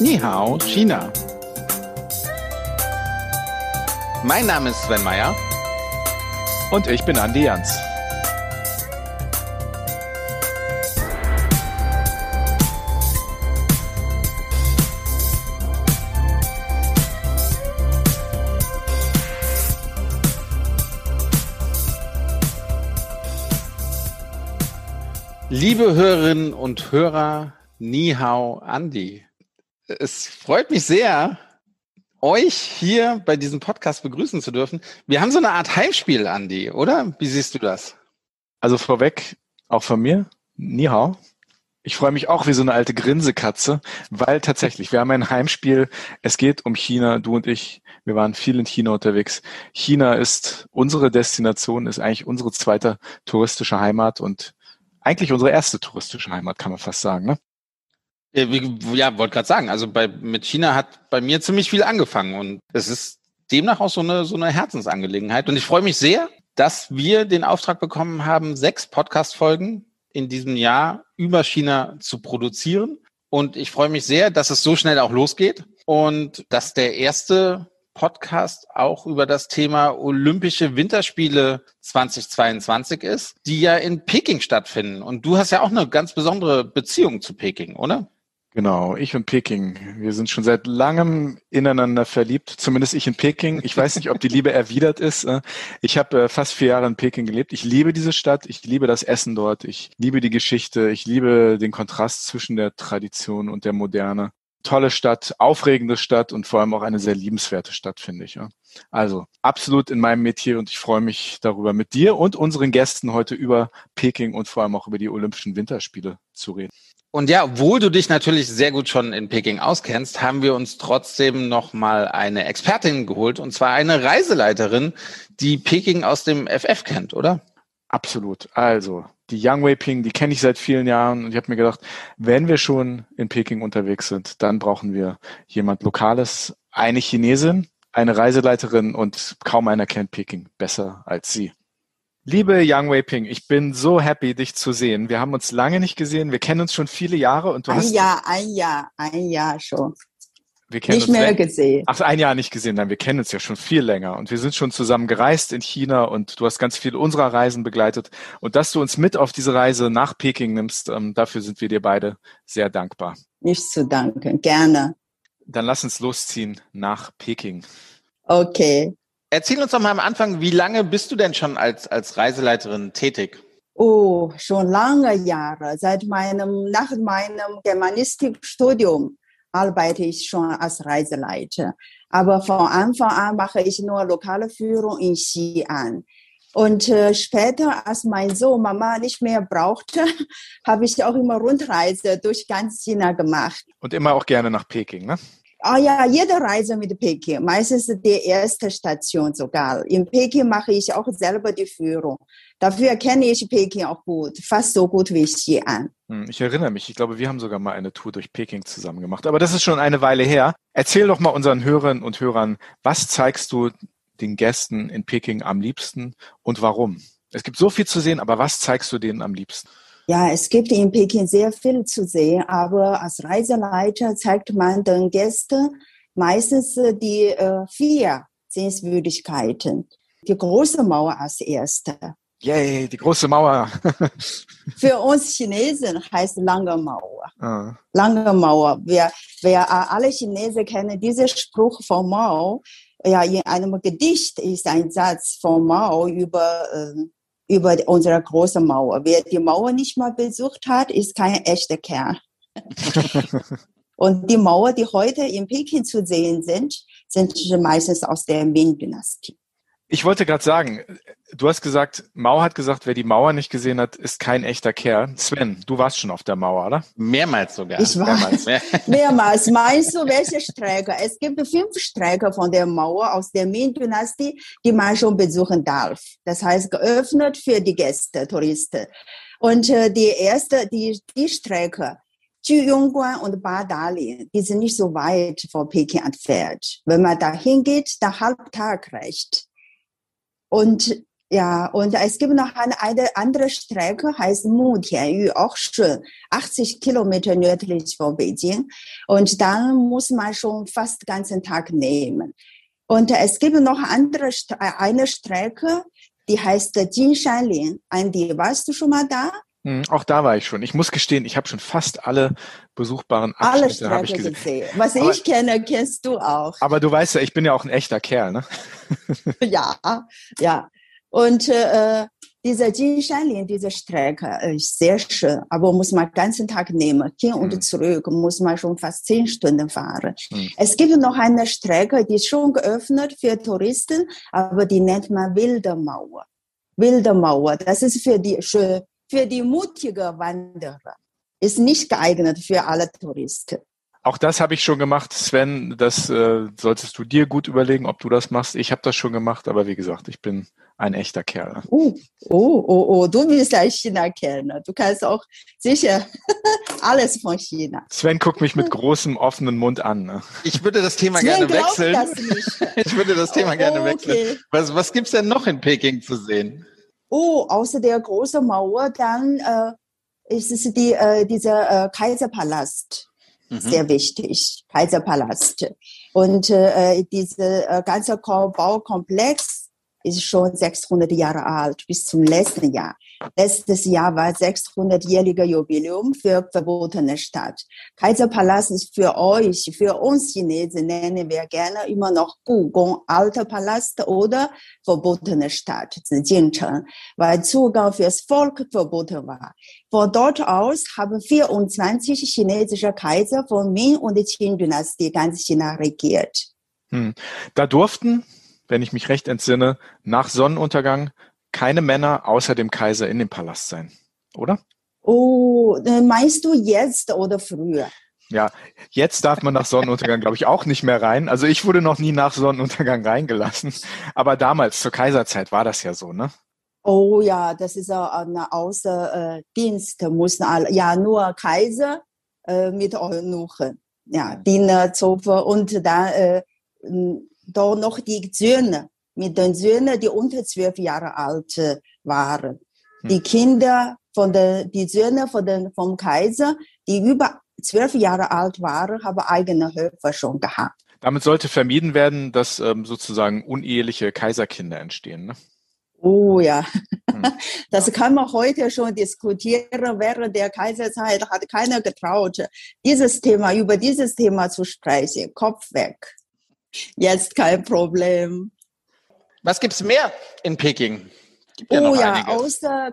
Ni Hao, China. Mein Name ist Sven Meyer. Und ich bin Andi Jans. Liebe Hörerinnen und Hörer, Ni Hao, Andi. Es freut mich sehr, euch hier bei diesem Podcast begrüßen zu dürfen. Wir haben so eine Art Heimspiel, Andi, oder? Wie siehst du das? Also vorweg, auch von mir, Ni Hao. Ich freue mich auch wie so eine alte Grinsekatze, weil tatsächlich, wir haben ein Heimspiel. Es geht um China, du und ich. Wir waren viel in China unterwegs. China ist unsere Destination, ist eigentlich unsere zweite touristische Heimat und eigentlich unsere erste touristische Heimat, kann man fast sagen. Ne? Ja, wollte gerade sagen, also bei, mit China hat bei mir ziemlich viel angefangen und es ist demnach auch so eine, so eine Herzensangelegenheit. Und ich freue mich sehr, dass wir den Auftrag bekommen haben, sechs Podcast-Folgen in diesem Jahr über China zu produzieren. Und ich freue mich sehr, dass es so schnell auch losgeht und dass der erste Podcast auch über das Thema Olympische Winterspiele 2022 ist, die ja in Peking stattfinden. Und du hast ja auch eine ganz besondere Beziehung zu Peking, oder? Genau, ich und Peking. Wir sind schon seit langem ineinander verliebt, zumindest ich in Peking. Ich weiß nicht, ob die Liebe erwidert ist. Äh. Ich habe äh, fast vier Jahre in Peking gelebt. Ich liebe diese Stadt, ich liebe das Essen dort, ich liebe die Geschichte, ich liebe den Kontrast zwischen der Tradition und der Moderne. Tolle Stadt, aufregende Stadt und vor allem auch eine sehr liebenswerte Stadt, finde ich. Also absolut in meinem Metier und ich freue mich darüber, mit dir und unseren Gästen heute über Peking und vor allem auch über die Olympischen Winterspiele zu reden. Und ja, obwohl du dich natürlich sehr gut schon in Peking auskennst, haben wir uns trotzdem noch mal eine Expertin geholt und zwar eine Reiseleiterin, die Peking aus dem FF kennt, oder? Absolut. Also die Yang Wei Ping, die kenne ich seit vielen Jahren und ich habe mir gedacht, wenn wir schon in Peking unterwegs sind, dann brauchen wir jemand Lokales, eine Chinesin, eine Reiseleiterin und kaum einer kennt Peking besser als sie. Liebe Yang Wei Ping, ich bin so happy, dich zu sehen. Wir haben uns lange nicht gesehen. Wir kennen uns schon viele Jahre und du ein hast. Ein Jahr, ein Jahr, ein Jahr schon. Wir kennen nicht uns mehr gesehen. Ach, ein Jahr nicht gesehen. Nein, wir kennen uns ja schon viel länger. Und wir sind schon zusammen gereist in China und du hast ganz viele unserer Reisen begleitet. Und dass du uns mit auf diese Reise nach Peking nimmst, ähm, dafür sind wir dir beide sehr dankbar. Nicht zu danken, gerne. Dann lass uns losziehen nach Peking. Okay. Erzähl uns doch mal am Anfang, wie lange bist du denn schon als, als Reiseleiterin tätig? Oh, schon lange Jahre. Seit meinem, nach meinem Germanistikstudium arbeite ich schon als Reiseleiter. Aber von Anfang an mache ich nur lokale Führung in Xi'an. Und äh, später, als mein Sohn Mama nicht mehr brauchte, habe ich auch immer Rundreise durch ganz China gemacht. Und immer auch gerne nach Peking, ne? Ah ja, jede Reise mit Peking, meistens die erste Station sogar. In Peking mache ich auch selber die Führung. Dafür kenne ich Peking auch gut, fast so gut wie Xi'an. Hm, ich erinnere mich, ich glaube, wir haben sogar mal eine Tour durch Peking zusammen gemacht. Aber das ist schon eine Weile her. Erzähl doch mal unseren Hörerinnen und Hörern, was zeigst du den Gästen in Peking am liebsten und warum? Es gibt so viel zu sehen, aber was zeigst du denen am liebsten? Ja, es gibt in Peking sehr viel zu sehen, aber als Reiseleiter zeigt man den Gästen meistens die äh, vier Sehenswürdigkeiten. Die große Mauer als erste. Yay, die große Mauer. Für uns Chinesen heißt lange Mauer. Ah. Lange Mauer. Wir, wir alle Chinesen kennen diesen Spruch von Mao. Ja, in einem Gedicht ist ein Satz von Mao über äh, über unsere große Mauer. Wer die Mauer nicht mal besucht hat, ist kein echter Kerl. Und die Mauer, die heute in Peking zu sehen sind, sind meistens aus der Ming-Dynastie. Ich wollte gerade sagen, du hast gesagt, Mao hat gesagt, wer die Mauer nicht gesehen hat, ist kein echter Kerl. Sven, du warst schon auf der Mauer, oder? Mehrmals sogar. Ich war mehrmals. mehrmals. Meinst du, welche Strecke? Es gibt fünf Strecken von der Mauer aus der Ming-Dynastie, die man schon besuchen darf. Das heißt, geöffnet für die Gäste, Touristen. Und äh, die erste, die, die Strecke, Juyongguan und Badali, die sind nicht so weit von Peking entfernt. Wenn man da hingeht, der Halbtag reicht. Und Ja, und es gibt noch eine, andere Strecke, heißt Mutianyu, auch schön, 80 Kilometer nördlich von Beijing. Und dann muss man schon fast den ganzen Tag nehmen. Und es gibt noch andere, eine Strecke, die heißt Jinshanlin. Andi, warst du schon mal da? Hm, auch da war ich schon. Ich muss gestehen, ich habe schon fast alle besuchbaren Abschnitte alle ich gesehen. gesehen. Was aber, ich kenne, kennst du auch. Aber du weißt ja, ich bin ja auch ein echter Kerl, ne? ja, ja. Und äh, diese Jinshanlin, diese Strecke ist sehr schön, aber muss man den ganzen Tag nehmen. Hin und hm. zurück muss man schon fast zehn Stunden fahren. Hm. Es gibt noch eine Strecke, die ist schon geöffnet für Touristen, aber die nennt man Wilde Mauer. Wilde Mauer, das ist für die, für die mutige Wanderer. Ist nicht geeignet für alle Touristen. Auch das habe ich schon gemacht, Sven. Das äh, solltest du dir gut überlegen, ob du das machst. Ich habe das schon gemacht, aber wie gesagt, ich bin ein echter Kerl. Oh, oh, oh, oh, du bist ein China-Kerl. Ne? Du kannst auch sicher alles von China. Sven guckt mich mit großem offenen Mund an. Ne? Ich würde das Thema Sven gerne wechseln. Das ich würde das Thema oh, gerne wechseln. Okay. Was, was gibt's denn noch in Peking zu sehen? Oh, außer der großen Mauer, dann äh, ist es die, äh, dieser äh, Kaiserpalast. Mhm. Sehr wichtig, Kaiserpalast. Und äh, dieser äh, ganze Baukomplex ist schon 600 Jahre alt, bis zum letzten Jahr. Letztes Jahr war 600-jähriger Jubiläum für verbotene Stadt. Kaiserpalast ist für euch, für uns Chinesen nennen wir gerne immer noch Gugong, alter Palast oder verbotene Stadt, Zijingcheng, weil Zugang fürs Volk verboten war. Von dort aus haben 24 chinesische Kaiser von Ming und Qing-Dynastie ganz China regiert. Hm. Da durften wenn ich mich recht entsinne, nach Sonnenuntergang keine Männer außer dem Kaiser in dem Palast sein, oder? Oh, äh, meinst du jetzt oder früher? Ja, jetzt darf man nach Sonnenuntergang, glaube ich, auch nicht mehr rein. Also ich wurde noch nie nach Sonnenuntergang reingelassen. Aber damals, zur Kaiserzeit, war das ja so, ne? Oh ja, das ist eine Außerdienst, mussten alle, ja, nur Kaiser äh, mit Eunuchen, ja, Diener, Zofe und dann äh, da noch die Söhne, mit den Söhnen, die unter zwölf Jahre alt äh, waren. Die hm. Kinder von der, die Söhne von den, vom Kaiser, die über zwölf Jahre alt waren, haben eigene Höfe schon gehabt. Damit sollte vermieden werden, dass ähm, sozusagen uneheliche Kaiserkinder entstehen. Ne? Oh ja, hm. das kann man heute schon diskutieren. Während der Kaiserzeit hat keiner getraut, dieses Thema, über dieses Thema zu sprechen. Kopf weg. Jetzt kein Problem. Was gibt's mehr in Peking? Ja oh ja, außer,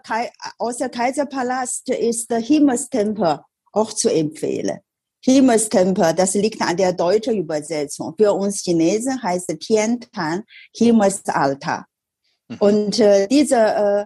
außer Kaiserpalast ist der Himmelstempel auch zu empfehlen. Himmelstempel, das liegt an der deutschen Übersetzung. Für uns Chinesen heißt Tiantan Himmelsaltar. Mhm. Und äh, diese äh,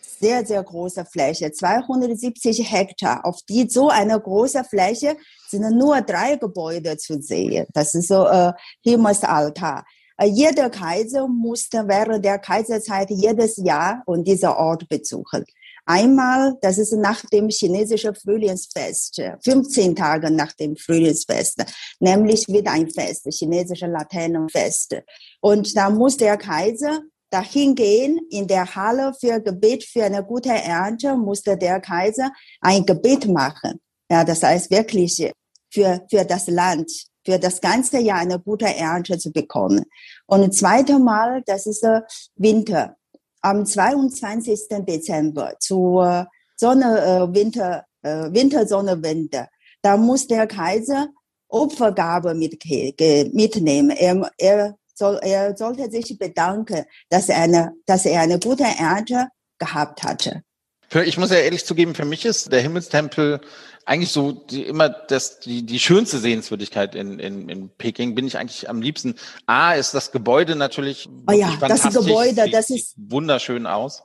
sehr, sehr große Fläche, 270 Hektar. Auf die so eine große Fläche sind nur drei Gebäude zu sehen. Das ist so äh, Himmelsaltar. Äh, jeder Kaiser musste während der Kaiserzeit jedes Jahr und dieser Ort besuchen. Einmal, das ist nach dem chinesischen Frühlingsfest, 15 Tage nach dem Frühlingsfest, nämlich wieder ein Fest, chinesische Laternenfest. Und da muss der Kaiser dahin gehen in der Halle für Gebet für eine gute Ernte, musste der Kaiser ein Gebet machen. Ja, das heißt wirklich für, für das Land, für das ganze Jahr eine gute Ernte zu bekommen. Und das zweite Mal, das ist Winter. Am 22. Dezember zur Sonne, äh, Winter, äh, Wintersonnenwende. Da muss der Kaiser Opfergabe mit, mitnehmen. Er, er soll, er sollte sich bedanken, dass er eine, dass er eine gute Ernte gehabt hatte. Für, ich muss ja ehrlich zugeben, für mich ist der Himmelstempel eigentlich so die, immer das, die, die schönste Sehenswürdigkeit in, in, in Peking. Bin ich eigentlich am liebsten. A ist das Gebäude natürlich. Oh ja, das Gebäude, das ist wunderschön aus.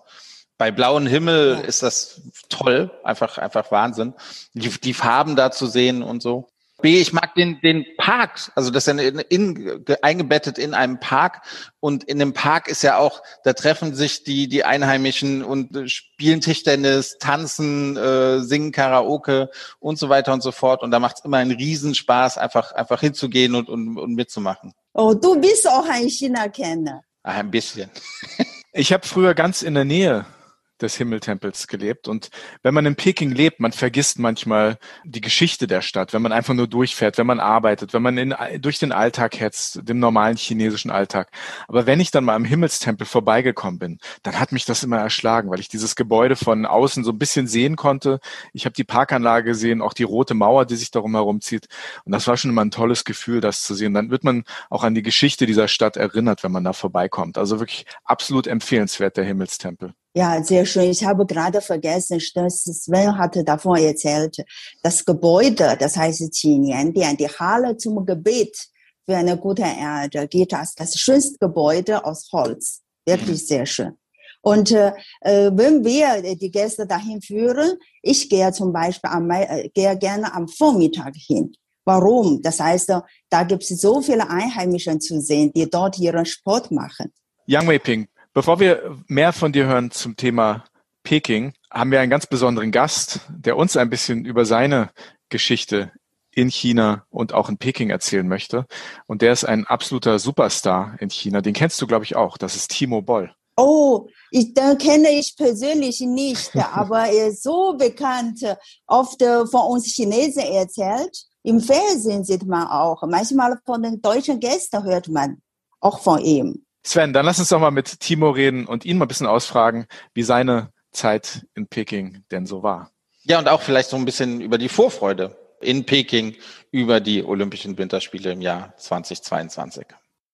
Bei blauem Himmel ja. ist das toll, einfach, einfach Wahnsinn. Die, die Farben da zu sehen und so. B, ich mag den, den Park, also das ist ja in, in, eingebettet in einem Park und in dem Park ist ja auch, da treffen sich die, die Einheimischen und äh, spielen Tischtennis, tanzen, äh, singen Karaoke und so weiter und so fort und da macht es immer einen Riesenspaß, einfach, einfach hinzugehen und, und, und mitzumachen. Oh, du bist auch ein China-Kenner. Ein bisschen. Ich habe früher ganz in der Nähe des Himmeltempels gelebt. Und wenn man in Peking lebt, man vergisst manchmal die Geschichte der Stadt, wenn man einfach nur durchfährt, wenn man arbeitet, wenn man in, durch den Alltag hetzt, dem normalen chinesischen Alltag. Aber wenn ich dann mal am Himmelstempel vorbeigekommen bin, dann hat mich das immer erschlagen, weil ich dieses Gebäude von außen so ein bisschen sehen konnte. Ich habe die Parkanlage gesehen, auch die rote Mauer, die sich darum herumzieht. Und das war schon immer ein tolles Gefühl, das zu sehen. Dann wird man auch an die Geschichte dieser Stadt erinnert, wenn man da vorbeikommt. Also wirklich absolut empfehlenswert, der Himmelstempel. Ja, sehr schön. Ich habe gerade vergessen, dass Sven hatte davon erzählt, das Gebäude, das heißt Qiniandian, die Halle zum Gebet für eine gute Erde, geht als das schönste Gebäude aus Holz. Wirklich sehr schön. Und äh, wenn wir die Gäste dahin führen, ich gehe zum Beispiel am, äh, gehe gerne am Vormittag hin. Warum? Das heißt, da gibt es so viele Einheimischen zu sehen, die dort ihren Sport machen. Yang Weiping, Bevor wir mehr von dir hören zum Thema Peking, haben wir einen ganz besonderen Gast, der uns ein bisschen über seine Geschichte in China und auch in Peking erzählen möchte. Und der ist ein absoluter Superstar in China. Den kennst du, glaube ich, auch. Das ist Timo Boll. Oh, ich, den kenne ich persönlich nicht, aber er ist so bekannt, oft von uns Chinesen erzählt. Im Fernsehen sieht man auch. Manchmal von den deutschen Gästen hört man auch von ihm. Sven, dann lass uns doch mal mit Timo reden und ihn mal ein bisschen ausfragen, wie seine Zeit in Peking denn so war. Ja, und auch vielleicht so ein bisschen über die Vorfreude in Peking über die Olympischen Winterspiele im Jahr 2022.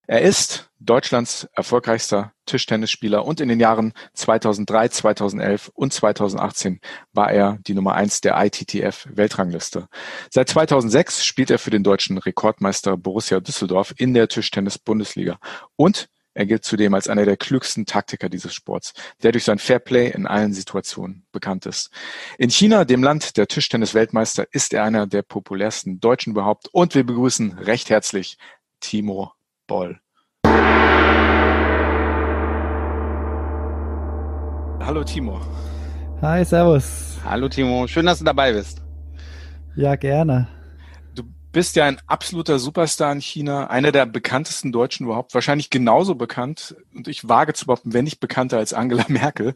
Er ist Deutschlands erfolgreichster Tischtennisspieler und in den Jahren 2003, 2011 und 2018 war er die Nummer eins der ITTF Weltrangliste. Seit 2006 spielt er für den deutschen Rekordmeister Borussia Düsseldorf in der Tischtennis Bundesliga und er gilt zudem als einer der klügsten Taktiker dieses Sports, der durch sein Fairplay in allen Situationen bekannt ist. In China, dem Land der Tischtennis-Weltmeister, ist er einer der populärsten Deutschen überhaupt und wir begrüßen recht herzlich Timo Boll. Hallo Timo. Hi, Servus. Hallo Timo, schön, dass du dabei bist. Ja, gerne bist ja ein absoluter Superstar in China, einer der bekanntesten Deutschen überhaupt, wahrscheinlich genauso bekannt, und ich wage zu behaupten, wenn nicht bekannter als Angela Merkel.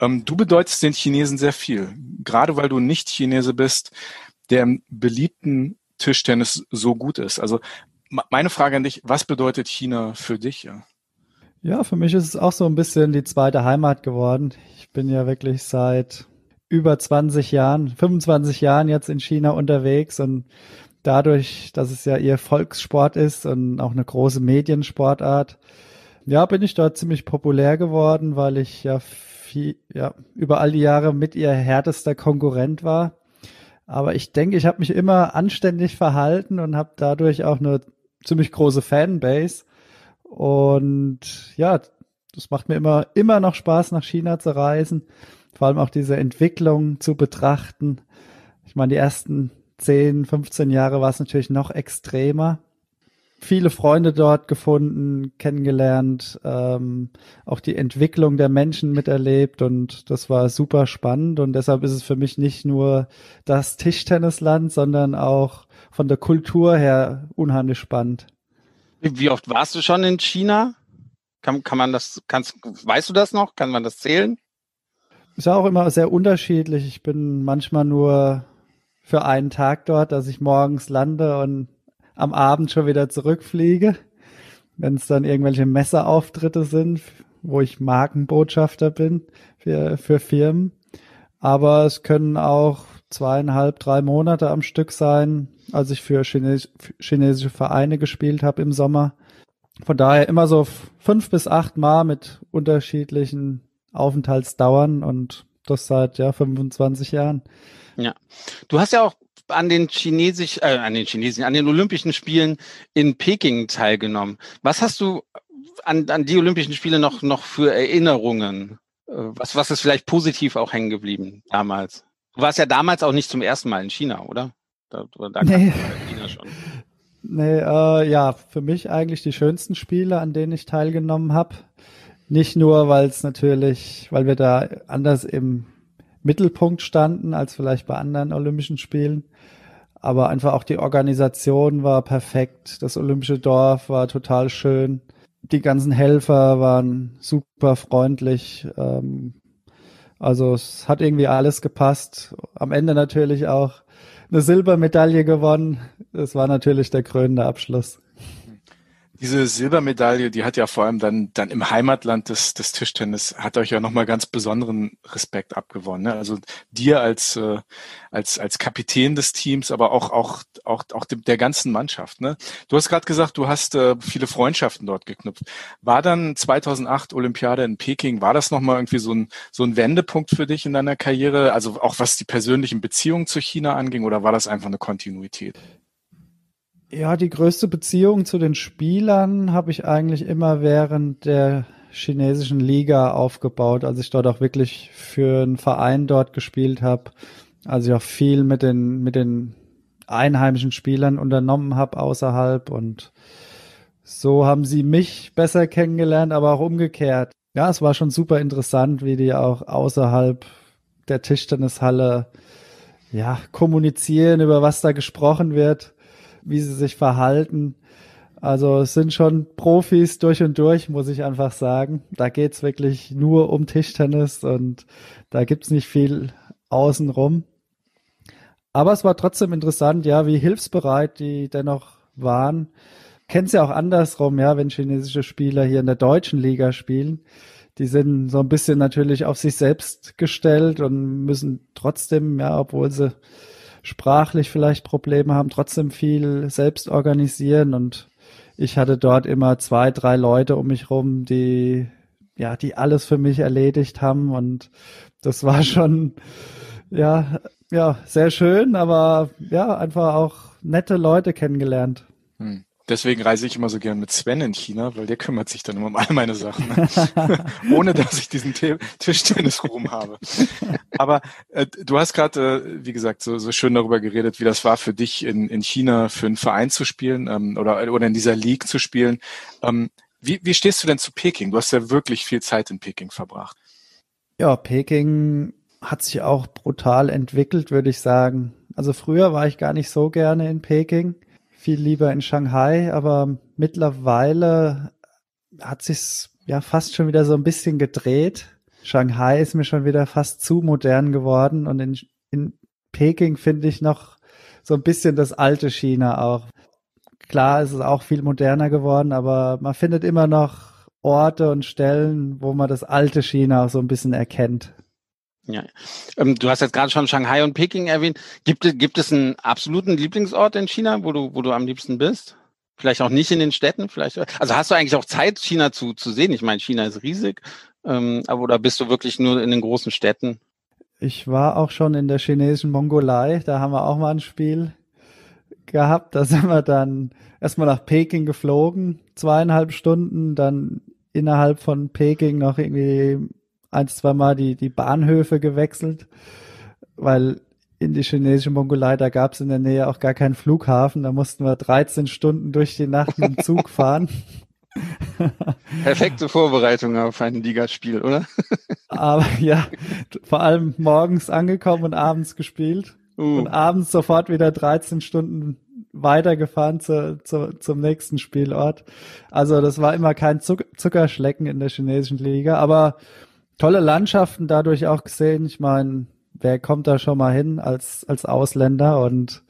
Ähm, du bedeutest den Chinesen sehr viel, gerade weil du nicht Chinese bist, der im beliebten Tischtennis so gut ist. Also meine Frage an dich, was bedeutet China für dich? Ja? ja, für mich ist es auch so ein bisschen die zweite Heimat geworden. Ich bin ja wirklich seit über 20 Jahren, 25 Jahren jetzt in China unterwegs und dadurch, dass es ja ihr Volkssport ist und auch eine große Mediensportart, ja, bin ich dort ziemlich populär geworden, weil ich ja, viel, ja über all die Jahre mit ihr härtester Konkurrent war. Aber ich denke, ich habe mich immer anständig verhalten und habe dadurch auch eine ziemlich große Fanbase. Und ja, das macht mir immer, immer noch Spaß, nach China zu reisen. Vor allem auch diese Entwicklung zu betrachten. Ich meine, die ersten 10, 15 Jahre war es natürlich noch extremer. Viele Freunde dort gefunden, kennengelernt, ähm, auch die Entwicklung der Menschen miterlebt und das war super spannend und deshalb ist es für mich nicht nur das Tischtennisland, sondern auch von der Kultur her unheimlich spannend. Wie oft warst du schon in China? Kann, kann man das, kannst, weißt du das noch? Kann man das zählen? Ist auch immer sehr unterschiedlich. Ich bin manchmal nur für einen Tag dort, dass ich morgens lande und am Abend schon wieder zurückfliege. Wenn es dann irgendwelche Messerauftritte sind, wo ich Markenbotschafter bin für, für Firmen. Aber es können auch zweieinhalb, drei Monate am Stück sein, als ich für Chines chinesische Vereine gespielt habe im Sommer. Von daher immer so fünf bis acht Mal mit unterschiedlichen Aufenthaltsdauern und das seit ja 25 Jahren. Ja. Du hast ja auch an den chinesisch, äh, an den chinesischen, an den Olympischen Spielen in Peking teilgenommen. Was hast du an, an die Olympischen Spiele noch, noch für Erinnerungen? Äh, was, was ist vielleicht positiv auch hängen geblieben damals? Du warst ja damals auch nicht zum ersten Mal in China, oder? Da, da nee. China schon. Nee, äh, ja, für mich eigentlich die schönsten Spiele, an denen ich teilgenommen habe. Nicht nur, weil es natürlich, weil wir da anders im Mittelpunkt standen als vielleicht bei anderen Olympischen Spielen. Aber einfach auch die Organisation war perfekt. Das Olympische Dorf war total schön. die ganzen Helfer waren super freundlich. Ähm, also es hat irgendwie alles gepasst. Am Ende natürlich auch eine Silbermedaille gewonnen. Das war natürlich der krönende Abschluss. Diese Silbermedaille, die hat ja vor allem dann, dann im Heimatland des, des Tischtennis, hat euch ja nochmal ganz besonderen Respekt abgewonnen. Ne? Also dir als, äh, als, als Kapitän des Teams, aber auch, auch, auch, auch der ganzen Mannschaft. Ne? Du hast gerade gesagt, du hast äh, viele Freundschaften dort geknüpft. War dann 2008 Olympiade in Peking, war das nochmal irgendwie so ein, so ein Wendepunkt für dich in deiner Karriere? Also auch was die persönlichen Beziehungen zu China anging oder war das einfach eine Kontinuität? Ja, die größte Beziehung zu den Spielern habe ich eigentlich immer während der chinesischen Liga aufgebaut, als ich dort auch wirklich für einen Verein dort gespielt habe, als ich auch viel mit den mit den einheimischen Spielern unternommen habe außerhalb und so haben sie mich besser kennengelernt, aber auch umgekehrt. Ja, es war schon super interessant, wie die auch außerhalb der Tischtennishalle ja kommunizieren, über was da gesprochen wird wie sie sich verhalten. Also es sind schon Profis durch und durch, muss ich einfach sagen. Da geht's wirklich nur um Tischtennis und da gibt's nicht viel außenrum. Aber es war trotzdem interessant, ja, wie hilfsbereit die dennoch waren. Kennst ja auch andersrum, ja, wenn chinesische Spieler hier in der deutschen Liga spielen. Die sind so ein bisschen natürlich auf sich selbst gestellt und müssen trotzdem, ja, obwohl sie sprachlich vielleicht Probleme haben, trotzdem viel selbst organisieren und ich hatte dort immer zwei, drei Leute um mich rum, die ja, die alles für mich erledigt haben und das war schon ja, ja, sehr schön, aber ja, einfach auch nette Leute kennengelernt. Hm. Deswegen reise ich immer so gern mit Sven in China, weil der kümmert sich dann immer um all meine Sachen, ohne dass ich diesen Tischtennisruhm habe. Aber äh, du hast gerade, äh, wie gesagt, so, so schön darüber geredet, wie das war für dich in, in China für einen Verein zu spielen ähm, oder, oder in dieser League zu spielen. Ähm, wie, wie stehst du denn zu Peking? Du hast ja wirklich viel Zeit in Peking verbracht. Ja, Peking hat sich auch brutal entwickelt, würde ich sagen. Also früher war ich gar nicht so gerne in Peking viel lieber in Shanghai, aber mittlerweile hat sich's ja fast schon wieder so ein bisschen gedreht. Shanghai ist mir schon wieder fast zu modern geworden und in, in Peking finde ich noch so ein bisschen das alte China auch. Klar, es ist auch viel moderner geworden, aber man findet immer noch Orte und Stellen, wo man das alte China auch so ein bisschen erkennt. Ja, ähm, du hast jetzt gerade schon Shanghai und Peking erwähnt. Gibt, gibt es einen absoluten Lieblingsort in China, wo du, wo du am liebsten bist? Vielleicht auch nicht in den Städten, vielleicht. Also hast du eigentlich auch Zeit, China zu, zu sehen? Ich meine, China ist riesig, ähm, aber oder bist du wirklich nur in den großen Städten? Ich war auch schon in der chinesischen Mongolei, da haben wir auch mal ein Spiel gehabt. Da sind wir dann erstmal nach Peking geflogen, zweieinhalb Stunden, dann innerhalb von Peking noch irgendwie ein, zwei Mal die, die Bahnhöfe gewechselt, weil in die chinesische Mongolei, da gab es in der Nähe auch gar keinen Flughafen. Da mussten wir 13 Stunden durch die Nacht mit dem Zug fahren. Perfekte Vorbereitung auf ein Ligaspiel, oder? Aber ja, vor allem morgens angekommen und abends gespielt. Uh. Und abends sofort wieder 13 Stunden weitergefahren zu, zu, zum nächsten Spielort. Also das war immer kein Zuckerschlecken in der chinesischen Liga, aber tolle Landschaften dadurch auch gesehen. Ich meine, wer kommt da schon mal hin als, als Ausländer? Und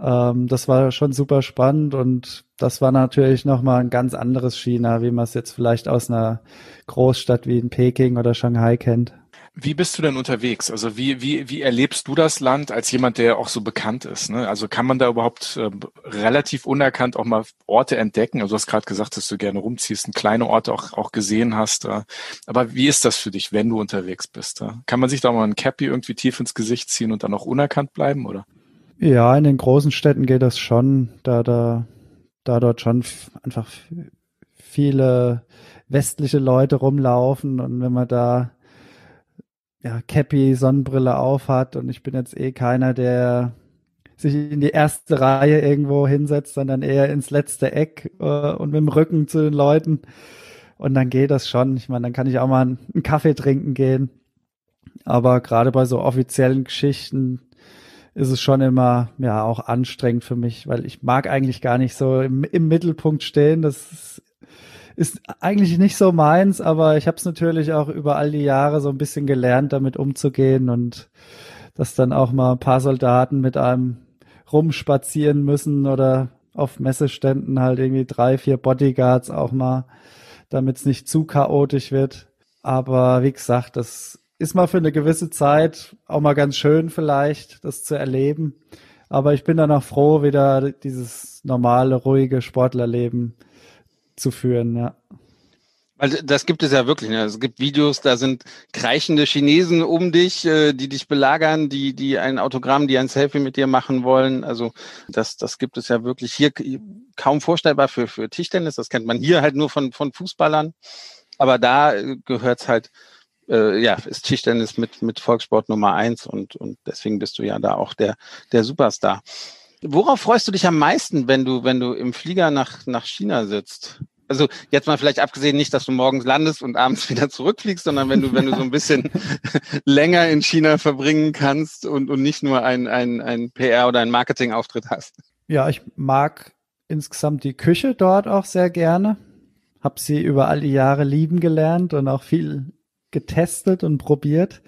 ähm, das war schon super spannend und das war natürlich nochmal ein ganz anderes China, wie man es jetzt vielleicht aus einer Großstadt wie in Peking oder Shanghai kennt. Wie bist du denn unterwegs? Also wie, wie, wie erlebst du das Land als jemand, der auch so bekannt ist? Ne? Also kann man da überhaupt äh, relativ unerkannt auch mal Orte entdecken? Also du hast gerade gesagt, dass du gerne rumziehst und kleine Orte auch, auch gesehen hast. Äh. Aber wie ist das für dich, wenn du unterwegs bist? Äh? Kann man sich da mal ein Cappy irgendwie tief ins Gesicht ziehen und dann auch unerkannt bleiben, oder? Ja, in den großen Städten geht das schon, da, da, da dort schon einfach viele westliche Leute rumlaufen und wenn man da ja, Cappy, Sonnenbrille auf hat und ich bin jetzt eh keiner, der sich in die erste Reihe irgendwo hinsetzt, sondern eher ins letzte Eck äh, und mit dem Rücken zu den Leuten. Und dann geht das schon. Ich meine, dann kann ich auch mal einen Kaffee trinken gehen. Aber gerade bei so offiziellen Geschichten ist es schon immer ja auch anstrengend für mich, weil ich mag eigentlich gar nicht so im, im Mittelpunkt stehen. Das ist eigentlich nicht so meins, aber ich habe es natürlich auch über all die Jahre so ein bisschen gelernt, damit umzugehen und dass dann auch mal ein paar Soldaten mit einem rumspazieren müssen oder auf Messeständen halt irgendwie drei, vier Bodyguards auch mal, damit es nicht zu chaotisch wird. Aber wie gesagt, das ist mal für eine gewisse Zeit auch mal ganz schön vielleicht, das zu erleben. Aber ich bin dann auch froh, wieder dieses normale, ruhige Sportlerleben zu führen, ja. Weil das gibt es ja wirklich. Ne? Es gibt Videos, da sind kreichende Chinesen um dich, äh, die dich belagern, die, die ein Autogramm, die ein Selfie mit dir machen wollen. Also das, das gibt es ja wirklich hier kaum vorstellbar für, für Tischtennis. Das kennt man hier halt nur von, von Fußballern. Aber da äh, gehört's halt, äh, ja, ist Tischtennis mit, mit Volkssport Nummer eins und, und deswegen bist du ja da auch der, der Superstar. Worauf freust du dich am meisten, wenn du, wenn du im Flieger nach, nach China sitzt? also jetzt mal vielleicht abgesehen nicht, dass du morgens landest und abends wieder zurückfliegst, sondern wenn du, wenn du so ein bisschen länger in China verbringen kannst und, und nicht nur ein, ein, ein PR oder ein Marketingauftritt hast. Ja, ich mag insgesamt die Küche dort auch sehr gerne. Hab sie über all die Jahre lieben gelernt und auch viel getestet und probiert.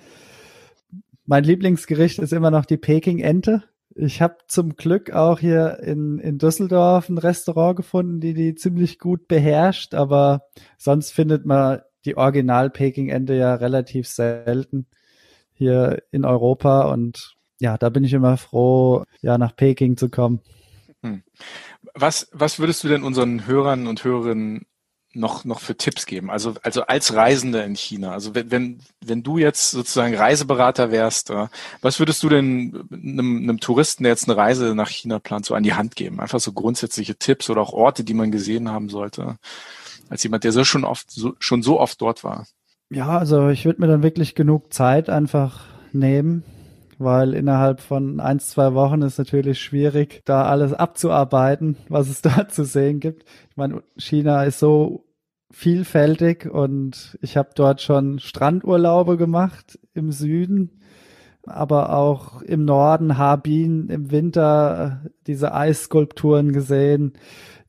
Mein Lieblingsgericht ist immer noch die Peking-Ente. Ich habe zum Glück auch hier in, in Düsseldorf ein Restaurant gefunden, die die ziemlich gut beherrscht, aber sonst findet man die Original-Peking-Ente ja relativ selten hier in Europa und ja, da bin ich immer froh, ja, nach Peking zu kommen. Hm. Was, was würdest du denn unseren Hörern und Hörerinnen noch, noch für Tipps geben? Also, also als Reisender in China, also wenn, wenn, wenn du jetzt sozusagen Reiseberater wärst, äh, was würdest du denn einem, einem Touristen, der jetzt eine Reise nach China plant, so an die Hand geben? Einfach so grundsätzliche Tipps oder auch Orte, die man gesehen haben sollte, als jemand, der so schon oft, so, schon so oft dort war. Ja, also ich würde mir dann wirklich genug Zeit einfach nehmen, weil innerhalb von ein, zwei Wochen ist natürlich schwierig, da alles abzuarbeiten, was es da zu sehen gibt. Ich meine, China ist so vielfältig und ich habe dort schon Strandurlaube gemacht im Süden, aber auch im Norden Harbin im Winter diese Eisskulpturen gesehen,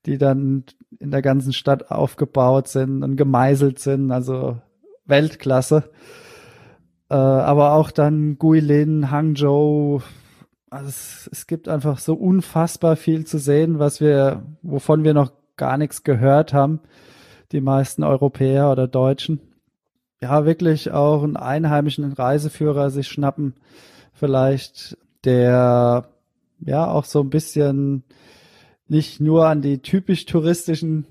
die dann in der ganzen Stadt aufgebaut sind und gemeißelt sind, also Weltklasse. Äh, aber auch dann Guilin, Hangzhou. Also es, es gibt einfach so unfassbar viel zu sehen, was wir, wovon wir noch gar nichts gehört haben. Die meisten Europäer oder Deutschen. Ja, wirklich auch einen einheimischen Reiseführer sich schnappen. Vielleicht der ja auch so ein bisschen nicht nur an die typisch touristischen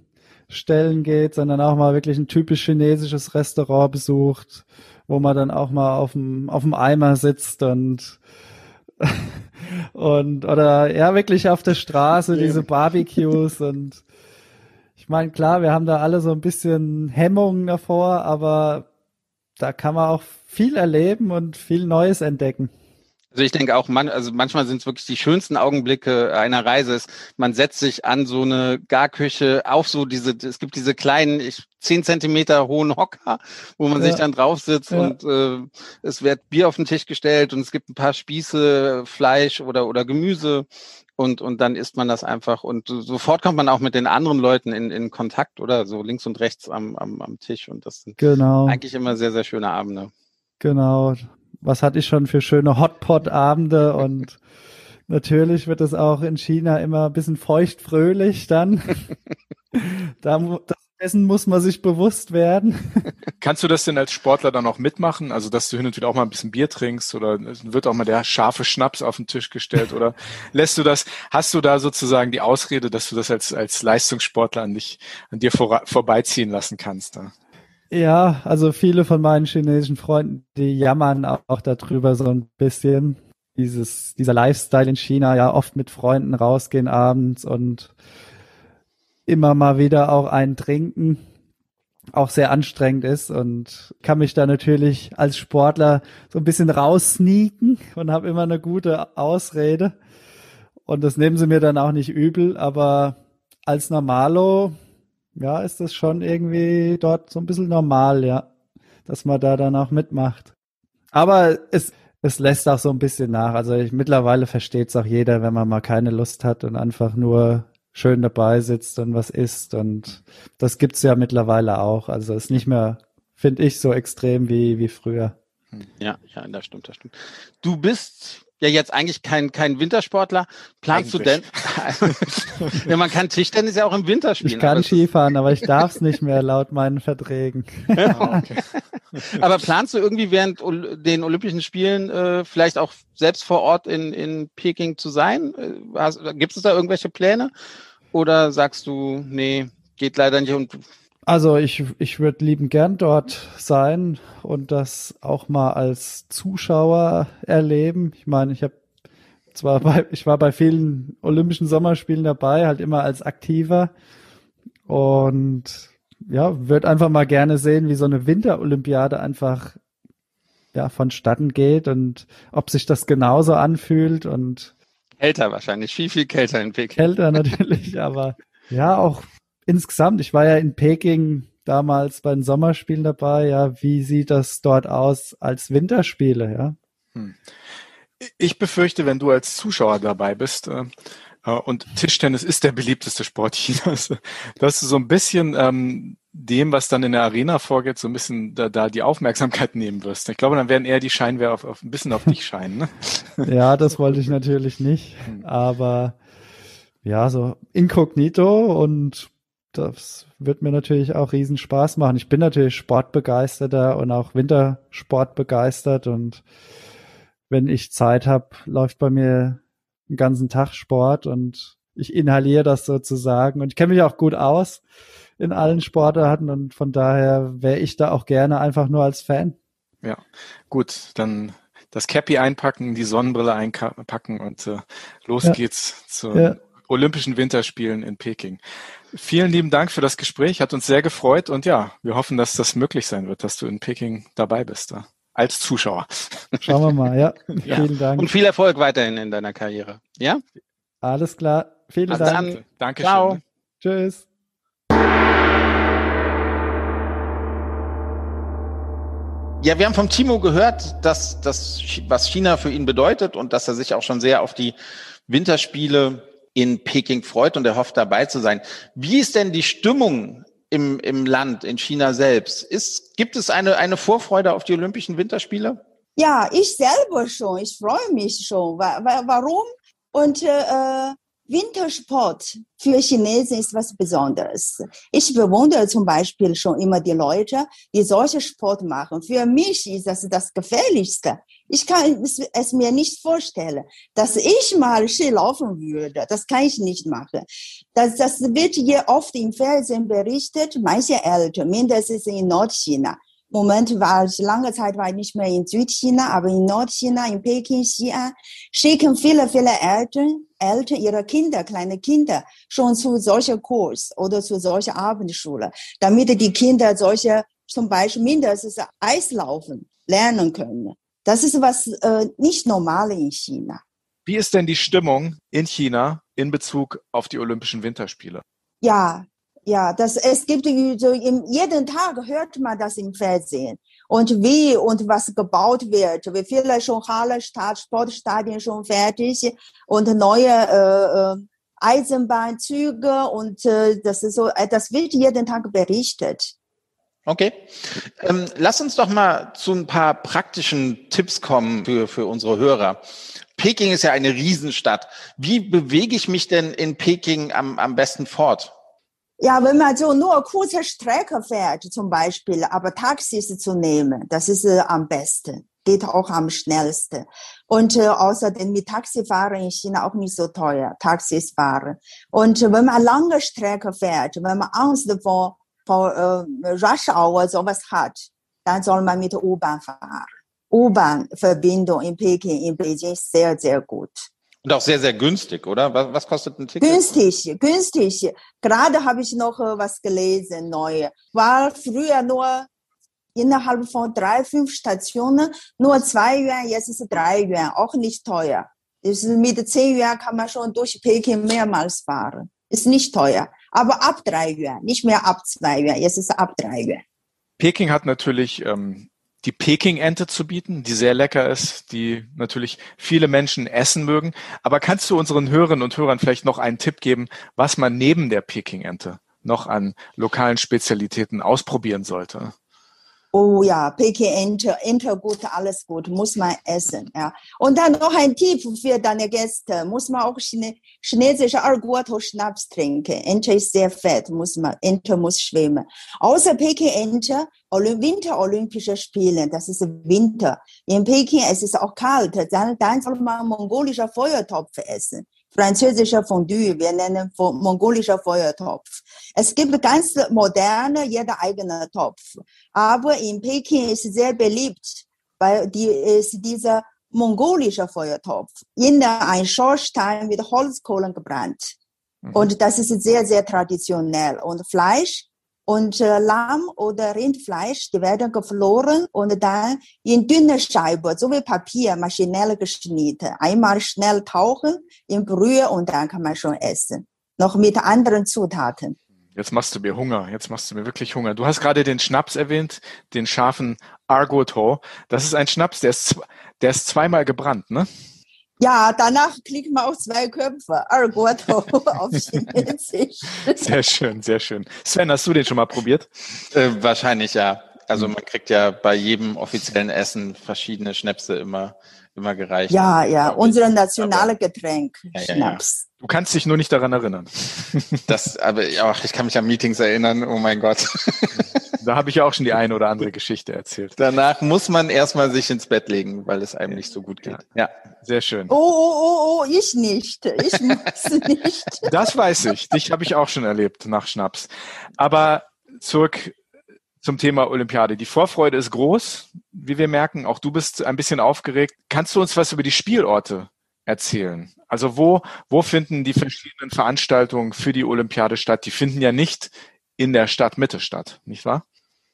Stellen geht, sondern auch mal wirklich ein typisch chinesisches Restaurant besucht wo man dann auch mal auf dem, auf dem Eimer sitzt und und oder ja wirklich auf der Straße diese Barbecues und ich meine klar, wir haben da alle so ein bisschen Hemmungen davor, aber da kann man auch viel erleben und viel Neues entdecken. Also ich denke auch, man, also manchmal sind es wirklich die schönsten Augenblicke einer Reise. Ist, man setzt sich an so eine Garküche auf so diese, es gibt diese kleinen, ich, zehn Zentimeter hohen Hocker, wo man ja. sich dann drauf sitzt ja. und äh, es wird Bier auf den Tisch gestellt und es gibt ein paar Spieße, Fleisch oder oder Gemüse und und dann isst man das einfach und sofort kommt man auch mit den anderen Leuten in, in Kontakt oder so links und rechts am, am, am Tisch und das sind genau. eigentlich immer sehr sehr schöne Abende. Genau, was hatte ich schon für schöne Hotpot-Abende und natürlich wird es auch in China immer ein bisschen feuchtfröhlich dann. da, dessen muss man sich bewusst werden. Kannst du das denn als Sportler dann auch mitmachen? Also, dass du hin und wieder auch mal ein bisschen Bier trinkst oder wird auch mal der scharfe Schnaps auf den Tisch gestellt oder lässt du das, hast du da sozusagen die Ausrede, dass du das als, als Leistungssportler an dich, an dir vor, vorbeiziehen lassen kannst? Da? Ja, also viele von meinen chinesischen Freunden, die jammern auch darüber so ein bisschen. Dieses, dieser Lifestyle in China, ja, oft mit Freunden rausgehen abends und immer mal wieder auch einen trinken, auch sehr anstrengend ist und kann mich da natürlich als Sportler so ein bisschen raussneaken und habe immer eine gute Ausrede. Und das nehmen sie mir dann auch nicht übel, aber als Normalo ja, ist das schon irgendwie dort so ein bisschen normal, ja, dass man da dann auch mitmacht. Aber es, es lässt auch so ein bisschen nach. Also ich, mittlerweile versteht es auch jeder, wenn man mal keine Lust hat und einfach nur schön dabei sitzt und was isst. Und das gibt's ja mittlerweile auch. Also ist nicht mehr, finde ich, so extrem wie, wie früher. Ja, ja, das stimmt, das stimmt. Du bist ja jetzt eigentlich kein, kein Wintersportler. Planst eigentlich. du denn? ja, man kann Tischtennis ja auch im Winter spielen. Ich kann Skifahren, aber ich darf es nicht mehr laut meinen Verträgen. ah, okay. aber planst du irgendwie während den Olympischen Spielen äh, vielleicht auch selbst vor Ort in, in Peking zu sein? Äh, Gibt es da irgendwelche Pläne? Oder sagst du, nee, geht leider nicht und also ich, ich würde lieben gern dort sein und das auch mal als Zuschauer erleben. Ich meine, ich habe zwar bei, ich war bei vielen Olympischen Sommerspielen dabei, halt immer als Aktiver und ja, würde einfach mal gerne sehen, wie so eine Winterolympiade einfach ja vonstatten geht und ob sich das genauso anfühlt und kälter wahrscheinlich, viel viel kälter in Peking. Kälter natürlich, aber ja auch insgesamt, ich war ja in Peking damals bei den Sommerspielen dabei, ja, wie sieht das dort aus als Winterspiele, ja? Hm. Ich befürchte, wenn du als Zuschauer dabei bist, äh, äh und Tischtennis ist der beliebteste Sport Chinas, dass du so ein bisschen ähm, dem, was dann in der Arena vorgeht, so ein bisschen da, da die Aufmerksamkeit nehmen wirst. Ich glaube, dann werden eher die Scheinwerfer auf, auf, ein bisschen auf dich scheinen. Ne? ja, das wollte ich natürlich nicht, hm. aber ja, so inkognito und das wird mir natürlich auch riesen Spaß machen. Ich bin natürlich Sportbegeisterter und auch Wintersport begeistert und wenn ich Zeit habe, läuft bei mir den ganzen Tag Sport und ich inhaliere das sozusagen und ich kenne mich auch gut aus in allen Sportarten und von daher wäre ich da auch gerne einfach nur als Fan. Ja, gut, dann das Cappy einpacken, die Sonnenbrille einpacken und äh, los ja. geht's zu ja. Olympischen Winterspielen in Peking. Vielen lieben Dank für das Gespräch, hat uns sehr gefreut und ja, wir hoffen, dass das möglich sein wird, dass du in Peking dabei bist. Da, als Zuschauer. Schauen wir mal, ja. ja. Vielen Dank. Und viel Erfolg weiterhin in deiner Karriere. Ja? Alles klar. Vielen also Dank. Dann, Dankeschön. Ciao. Tschüss. Ja, wir haben vom Timo gehört, dass das, was China für ihn bedeutet und dass er sich auch schon sehr auf die Winterspiele in Peking freut und er hofft dabei zu sein. Wie ist denn die Stimmung im, im Land, in China selbst? Ist, gibt es eine, eine Vorfreude auf die Olympischen Winterspiele? Ja, ich selber schon. Ich freue mich schon. Warum? Und äh, Wintersport für Chinesen ist was Besonderes. Ich bewundere zum Beispiel schon immer die Leute, die solche Sport machen. Für mich ist das das Gefährlichste. Ich kann es mir nicht vorstellen, dass ich mal Ski laufen würde. Das kann ich nicht machen. Das, das wird hier oft im Fernsehen berichtet. Manche Eltern, mindestens in Nordchina, Moment war ich, lange Zeit war ich nicht mehr in Südchina, aber in Nordchina, in Peking, Xi'an, schicken viele, viele Eltern, Eltern ihre Kinder, kleine Kinder, schon zu solchen Kurs oder zu solcher Abendschule, damit die Kinder solche, zum Beispiel mindestens Eislaufen lernen können. Das ist was äh, nicht normal in China. Wie ist denn die Stimmung in China in Bezug auf die Olympischen Winterspiele? Ja, ja, das, es gibt so im, jeden Tag hört man das im Fernsehen. Und wie und was gebaut wird, wie viele schon Halle, Stadt, Sportstadien schon fertig und neue äh, äh, Eisenbahnzüge und äh, das ist so, äh, das wird jeden Tag berichtet. Okay. Ähm, lass uns doch mal zu ein paar praktischen Tipps kommen für, für unsere Hörer. Peking ist ja eine Riesenstadt. Wie bewege ich mich denn in Peking am, am besten fort? Ja, wenn man so nur kurze Strecke fährt, zum Beispiel, aber Taxis zu nehmen, das ist äh, am besten. Geht auch am schnellsten. Und äh, außerdem mit Taxifahren in China auch nicht so teuer, Taxis fahren. Und äh, wenn man lange Strecke fährt, wenn man Angst vor, vor äh, Rush Hour sowas hat, dann soll man mit U-Bahn fahren. U-Bahn-Verbindung in Peking, in Beijing sehr, sehr gut. Und auch sehr, sehr günstig, oder? Was, was kostet ein Ticket? Günstig, günstig. Gerade habe ich noch äh, was gelesen, neu. War früher nur innerhalb von drei, fünf Stationen nur zwei Yuan, jetzt ist es drei Yuan, auch nicht teuer. Ist mit zehn Yuan kann man schon durch Peking mehrmals fahren. Ist nicht teuer. Aber ab drei Yuan, nicht mehr ab zwei Yuan, jetzt ist es ab drei Yuan. Peking hat natürlich ähm, die Peking-Ente zu bieten, die sehr lecker ist, die natürlich viele Menschen essen mögen. Aber kannst du unseren Hörerinnen und Hörern vielleicht noch einen Tipp geben, was man neben der Peking-Ente noch an lokalen Spezialitäten ausprobieren sollte? Oh ja, Peking Ente, Ente gut, alles gut, muss man essen. Ja. Und dann noch ein Tipp für deine Gäste, muss man auch Chine chinesische Arguato Schnaps trinken. Ente ist sehr fett, muss man, Ente muss schwimmen. Außer Peking Ente, Winter Olympische Spiele, das ist Winter. In Peking es ist auch kalt, dann, dann soll man mongolischer Feuertopf essen französischer Fondue, wir nennen mongolischer Feuertopf. Es gibt ganz moderne, jeder eigene Topf. Aber in Peking ist sehr beliebt, weil die ist dieser mongolische Feuertopf in ein Schornstein mit Holzkohlen gebrannt. Mhm. Und das ist sehr, sehr traditionell. Und Fleisch und äh, Lamm oder Rindfleisch, die werden gefroren und dann in dünne Scheiben, so wie Papier, maschinell geschnitten. Einmal schnell tauchen in Brühe und dann kann man schon essen. Noch mit anderen Zutaten. Jetzt machst du mir Hunger. Jetzt machst du mir wirklich Hunger. Du hast gerade den Schnaps erwähnt, den scharfen Argoto. Das ist ein Schnaps, der ist, der ist zweimal gebrannt, ne? Ja, danach klickt man auf zwei Köpfe. Argoto auf Chinesisch. Sehr schön, sehr schön. Sven, hast du den schon mal probiert? Äh, wahrscheinlich ja. Also man kriegt ja bei jedem offiziellen Essen verschiedene Schnäpse immer, immer gereicht. Ja, ja, unser nationales Getränk, ja, Schnaps. Du kannst dich nur nicht daran erinnern. Das, aber ach, ich kann mich an Meetings erinnern, oh mein Gott. Da habe ich ja auch schon die eine oder andere Geschichte erzählt. Danach muss man erstmal sich ins Bett legen, weil es einem nicht so gut geht. Ja, sehr schön. Oh, oh, oh, oh, ich nicht. Ich muss nicht. Das weiß ich. Dich habe ich auch schon erlebt nach Schnaps. Aber zurück zum Thema Olympiade. Die Vorfreude ist groß, wie wir merken. Auch du bist ein bisschen aufgeregt. Kannst du uns was über die Spielorte erzählen? Also wo, wo finden die verschiedenen Veranstaltungen für die Olympiade statt? Die finden ja nicht in der Stadtmitte statt, nicht wahr?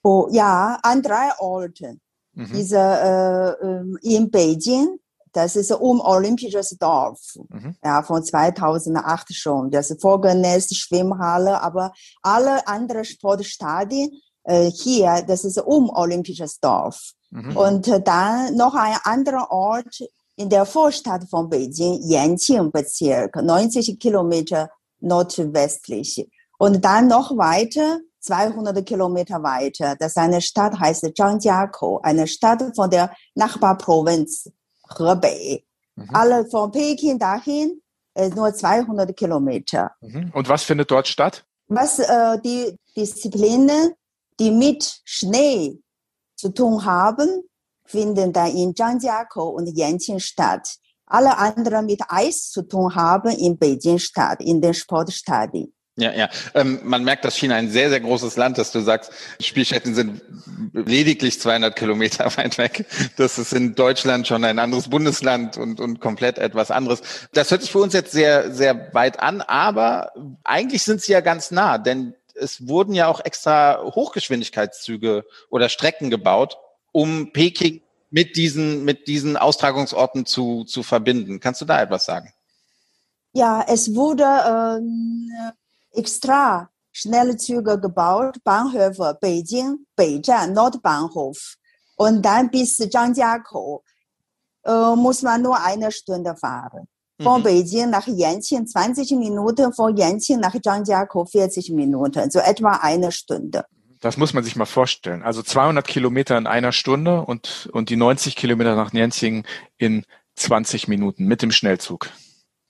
Oh, ja, an drei Orten. Mhm. Diese, äh, ähm, in Beijing, das ist um Olympisches Dorf, mhm. ja, von 2008 schon. Das Vogelnest, Schwimmhalle, aber alle anderen Sportstadien äh, hier, das ist um Olympisches Dorf. Mhm. Und äh, dann noch ein anderer Ort in der Vorstadt von Beijing, Yanqing-Bezirk, 90 Kilometer nordwestlich. Und dann noch weiter, 200 Kilometer weiter, das eine Stadt heißt Zhangjiakou, eine Stadt von der Nachbarprovinz Hebei. Mhm. Alle von Peking dahin äh, nur 200 Kilometer. Mhm. Und was findet dort statt? Was äh, die Disziplinen, die mit Schnee zu tun haben, finden dann in Zhangjiakou und Yanqing statt. Alle anderen mit Eis zu tun haben in Beijing statt, in den Sportstadien. Ja, ja. Ähm, man merkt, dass China ein sehr, sehr großes Land ist. Du sagst, Spielstätten sind lediglich 200 Kilometer weit weg. Das ist in Deutschland schon ein anderes Bundesland und, und komplett etwas anderes. Das hört sich für uns jetzt sehr, sehr weit an, aber eigentlich sind sie ja ganz nah, denn es wurden ja auch extra Hochgeschwindigkeitszüge oder Strecken gebaut, um Peking mit diesen, mit diesen Austragungsorten zu, zu verbinden. Kannst du da etwas sagen? Ja, es wurde ähm, extra schnelle Züge gebaut, Bahnhöfe Beijing, Beizhan, Nordbahnhof und dann bis Zhangjiakou äh, muss man nur eine Stunde fahren. Von mhm. Beijing nach Yanqing 20 Minuten, von Yanqing nach Zhangjiakou 40 Minuten, so etwa eine Stunde. Das muss man sich mal vorstellen. Also 200 Kilometer in einer Stunde und, und die 90 Kilometer nach Yanqing in 20 Minuten mit dem Schnellzug.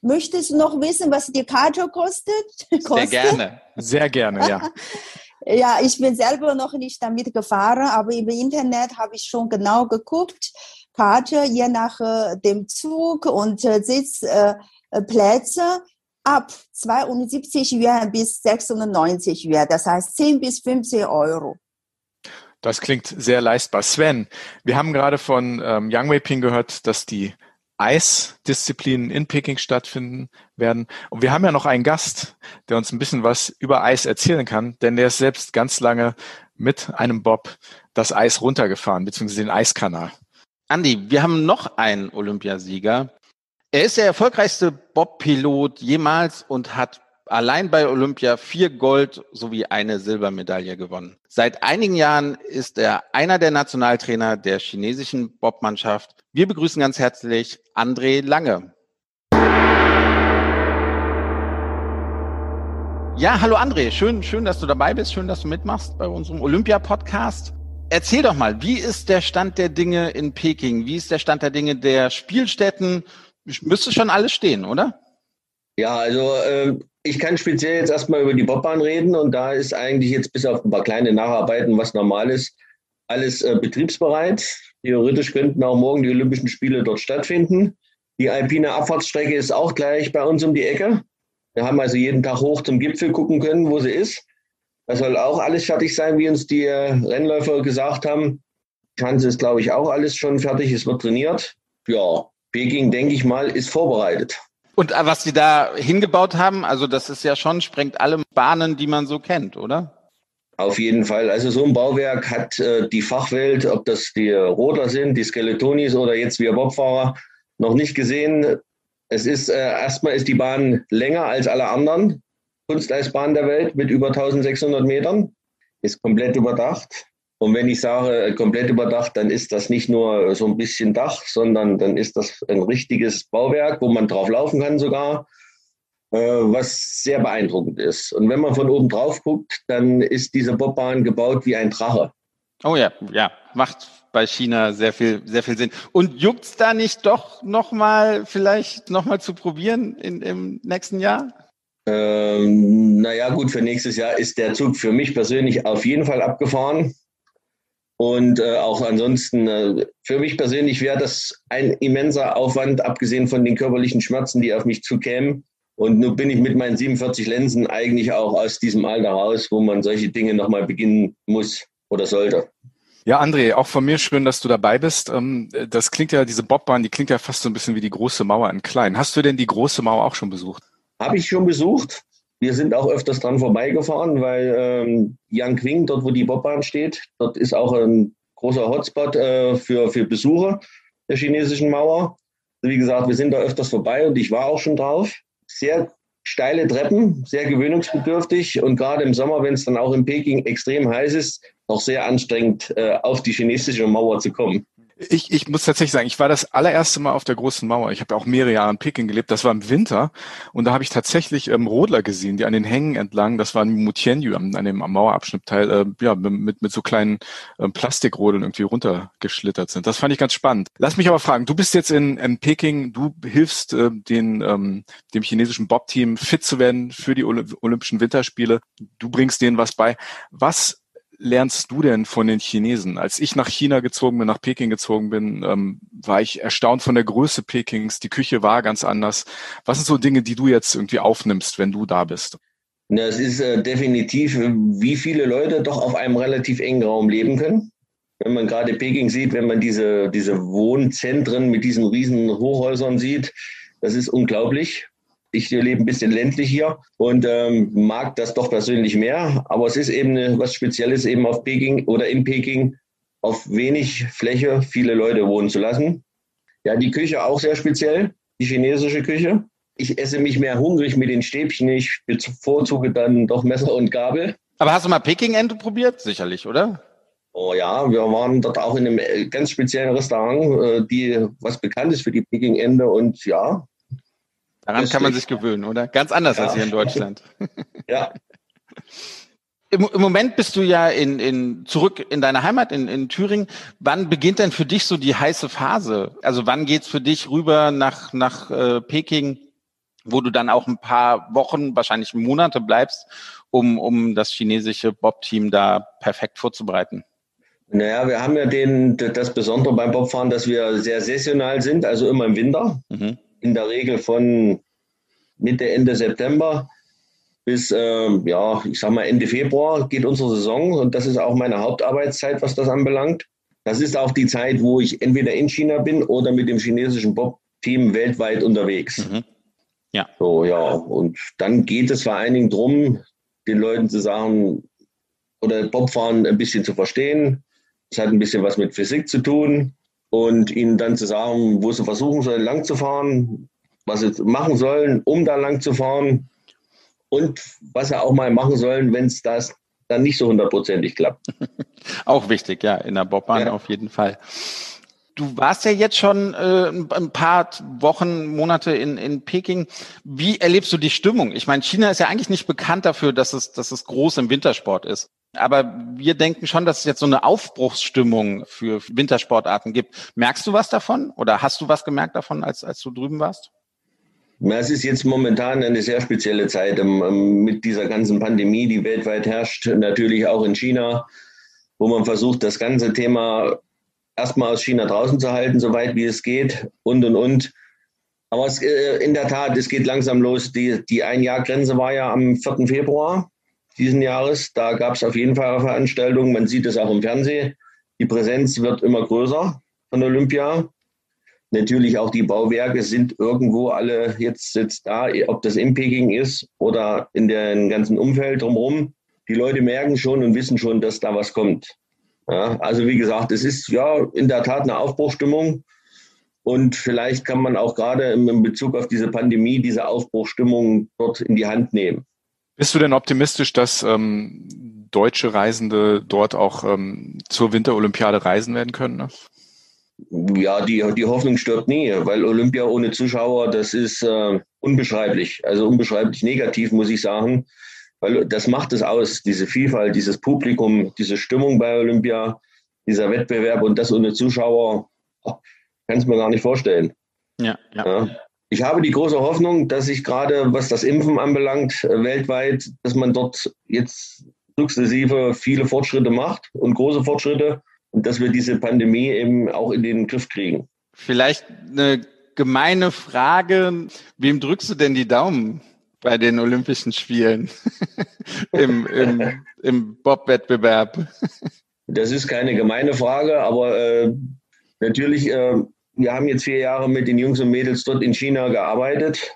Möchtest du noch wissen, was die Karte kostet? kostet? Sehr gerne. Sehr gerne, ja. ja, ich bin selber noch nicht damit gefahren, aber im Internet habe ich schon genau geguckt. Karte je nach äh, dem Zug und äh, Sitzplätze äh, ab 72 Yuan bis 96 Yuan, das heißt 10 bis 15 Euro. Das klingt sehr leistbar. Sven, wir haben gerade von ähm, Yang Weiping gehört, dass die Eisdisziplinen in Peking stattfinden werden. Und wir haben ja noch einen Gast, der uns ein bisschen was über Eis erzählen kann, denn der ist selbst ganz lange mit einem Bob das Eis runtergefahren, beziehungsweise den Eiskanal. Andi, wir haben noch einen Olympiasieger. Er ist der erfolgreichste Bob-Pilot jemals und hat allein bei Olympia vier Gold sowie eine Silbermedaille gewonnen. Seit einigen Jahren ist er einer der Nationaltrainer der chinesischen Bobmannschaft. Wir begrüßen ganz herzlich André Lange. Ja, hallo André, schön, schön, dass du dabei bist, schön, dass du mitmachst bei unserem Olympia-Podcast. Erzähl doch mal, wie ist der Stand der Dinge in Peking? Wie ist der Stand der Dinge der Spielstätten? Müsste schon alles stehen, oder? Ja, also äh, ich kann speziell jetzt erstmal über die Bobbahn reden und da ist eigentlich jetzt bis auf ein paar kleine Nacharbeiten, was normal ist, alles äh, betriebsbereit. Theoretisch könnten auch morgen die Olympischen Spiele dort stattfinden. Die alpine Abfahrtsstrecke ist auch gleich bei uns um die Ecke. Wir haben also jeden Tag hoch zum Gipfel gucken können, wo sie ist. Da soll auch alles fertig sein, wie uns die äh, Rennläufer gesagt haben. Schanze ist, glaube ich, auch alles schon fertig. Es wird trainiert. Ja, Peking, denke ich mal, ist vorbereitet. Und äh, was Sie da hingebaut haben, also das ist ja schon, sprengt alle Bahnen, die man so kennt, oder? Auf jeden Fall. Also so ein Bauwerk hat äh, die Fachwelt, ob das die Rodler sind, die Skeletonis oder jetzt wir Bobfahrer, noch nicht gesehen. Es ist äh, erstmal ist die Bahn länger als alle anderen Kunsteisbahnen der Welt mit über 1600 Metern, ist komplett überdacht. Und wenn ich sage äh, komplett überdacht, dann ist das nicht nur so ein bisschen Dach, sondern dann ist das ein richtiges Bauwerk, wo man drauf laufen kann sogar, äh, was sehr beeindruckend ist. Und wenn man von oben drauf guckt, dann ist diese Bobbahn gebaut wie ein Drache. Oh ja, ja, macht bei China sehr viel, sehr viel Sinn. Und juckt's da nicht doch nochmal, vielleicht nochmal zu probieren in, im nächsten Jahr? Ähm, naja, gut, für nächstes Jahr ist der Zug für mich persönlich auf jeden Fall abgefahren. Und äh, auch ansonsten, äh, für mich persönlich wäre das ein immenser Aufwand, abgesehen von den körperlichen Schmerzen, die auf mich zukämen. Und nun bin ich mit meinen 47 Lensen eigentlich auch aus diesem Alter raus, wo man solche Dinge nochmal beginnen muss oder sollte. Ja, André, auch von mir schön, dass du dabei bist. Ähm, das klingt ja, diese Bobbahn, die klingt ja fast so ein bisschen wie die große Mauer in klein. Hast du denn die große Mauer auch schon besucht? Habe ich schon besucht. Wir sind auch öfters dran vorbeigefahren, weil ähm, Yangqing, dort wo die Bobbahn steht, dort ist auch ein großer Hotspot äh, für, für Besucher der chinesischen Mauer. Wie gesagt, wir sind da öfters vorbei und ich war auch schon drauf. Sehr steile Treppen, sehr gewöhnungsbedürftig und gerade im Sommer, wenn es dann auch in Peking extrem heiß ist, auch sehr anstrengend, äh, auf die chinesische Mauer zu kommen. Ich, ich muss tatsächlich sagen, ich war das allererste Mal auf der großen Mauer. Ich habe ja auch mehrere Jahre in Peking gelebt. Das war im Winter und da habe ich tatsächlich ähm, Rodler gesehen, die an den Hängen entlang, das war in Mutianyu, an, an dem Mauerabschnittteil, äh, ja, mit, mit so kleinen äh, Plastikrodeln irgendwie runtergeschlittert sind. Das fand ich ganz spannend. Lass mich aber fragen, du bist jetzt in, in Peking, du hilfst äh, den, ähm, dem chinesischen Bob-Team fit zu werden für die Olympischen Winterspiele. Du bringst denen was bei. Was lernst du denn von den Chinesen? Als ich nach China gezogen bin, nach Peking gezogen bin, ähm, war ich erstaunt von der Größe Pekings. Die Küche war ganz anders. Was sind so Dinge, die du jetzt irgendwie aufnimmst, wenn du da bist? Na, es ist äh, definitiv, wie viele Leute doch auf einem relativ engen Raum leben können. Wenn man gerade Peking sieht, wenn man diese, diese Wohnzentren mit diesen riesen Hochhäusern sieht, das ist unglaublich. Ich lebe ein bisschen ländlich hier und ähm, mag das doch persönlich mehr. Aber es ist eben was Spezielles, eben auf Peking oder in Peking auf wenig Fläche viele Leute wohnen zu lassen. Ja, die Küche auch sehr speziell, die chinesische Küche. Ich esse mich mehr hungrig mit den Stäbchen. Ich bevorzuge dann doch Messer und Gabel. Aber hast du mal Peking-Ente probiert? Sicherlich, oder? Oh ja, wir waren dort auch in einem äh, ganz speziellen Restaurant, äh, die was bekannt ist für die Peking-Ente. Und ja, Daran kann man sich gewöhnen, oder? Ganz anders ja. als hier in Deutschland. Ja. Im, Im, Moment bist du ja in, in, zurück in deiner Heimat in, in Thüringen. Wann beginnt denn für dich so die heiße Phase? Also wann geht's für dich rüber nach, nach äh, Peking, wo du dann auch ein paar Wochen, wahrscheinlich Monate bleibst, um, um das chinesische Bob-Team da perfekt vorzubereiten? Naja, wir haben ja den, das Besondere beim Bobfahren, dass wir sehr saisonal sind, also immer im Winter. Mhm in der Regel von Mitte, Ende September bis, ähm, ja, ich sag mal Ende Februar geht unsere Saison und das ist auch meine Hauptarbeitszeit, was das anbelangt. Das ist auch die Zeit, wo ich entweder in China bin oder mit dem chinesischen Bob-Team weltweit unterwegs. Mhm. Ja. So, ja. Und dann geht es vor allen Dingen darum, den Leuten zu sagen, oder Bobfahren ein bisschen zu verstehen. Es hat ein bisschen was mit Physik zu tun und ihnen dann zu sagen, wo sie versuchen sollen, lang zu fahren, was sie machen sollen, um da lang zu fahren. und was sie auch mal machen sollen, wenn es das dann nicht so hundertprozentig klappt. auch wichtig, ja, in der Bobbahn ja. auf jeden Fall. Du warst ja jetzt schon äh, ein paar Wochen, Monate in, in Peking. Wie erlebst du die Stimmung? Ich meine, China ist ja eigentlich nicht bekannt dafür, dass es, dass es groß im Wintersport ist. Aber wir denken schon, dass es jetzt so eine Aufbruchsstimmung für Wintersportarten gibt. Merkst du was davon oder hast du was gemerkt davon, als, als du drüben warst? Es ist jetzt momentan eine sehr spezielle Zeit ähm, ähm, mit dieser ganzen Pandemie, die weltweit herrscht, natürlich auch in China, wo man versucht, das ganze Thema erstmal aus China draußen zu halten, soweit wie es geht und und und. Aber es, äh, in der Tat, es geht langsam los. Die, die Ein-Jahr-Grenze war ja am 4. Februar diesen Jahres. Da gab es auf jeden Fall Veranstaltungen. Man sieht es auch im Fernsehen. Die Präsenz wird immer größer von Olympia. Natürlich auch die Bauwerke sind irgendwo alle jetzt, jetzt da, ob das in Peking ist oder in dem ganzen Umfeld drumherum. Die Leute merken schon und wissen schon, dass da was kommt. Ja, also wie gesagt, es ist ja in der Tat eine Aufbruchstimmung. Und vielleicht kann man auch gerade in Bezug auf diese Pandemie diese Aufbruchstimmung dort in die Hand nehmen. Bist du denn optimistisch, dass ähm, deutsche Reisende dort auch ähm, zur Winterolympiade reisen werden können? Ne? Ja, die, die Hoffnung stirbt nie, weil Olympia ohne Zuschauer, das ist äh, unbeschreiblich. Also unbeschreiblich negativ, muss ich sagen. Weil das macht es aus, diese Vielfalt, dieses Publikum, diese Stimmung bei Olympia, dieser Wettbewerb und das ohne Zuschauer, oh, kann es mir gar nicht vorstellen. Ja, ja. ja ich habe die große Hoffnung, dass sich gerade, was das Impfen anbelangt, äh, weltweit, dass man dort jetzt sukzessive viele Fortschritte macht und große Fortschritte und dass wir diese Pandemie eben auch in den Griff kriegen. Vielleicht eine gemeine Frage. Wem drückst du denn die Daumen bei den Olympischen Spielen im, im, im Bob-Wettbewerb? Das ist keine gemeine Frage, aber äh, natürlich äh, wir haben jetzt vier Jahre mit den Jungs und Mädels dort in China gearbeitet.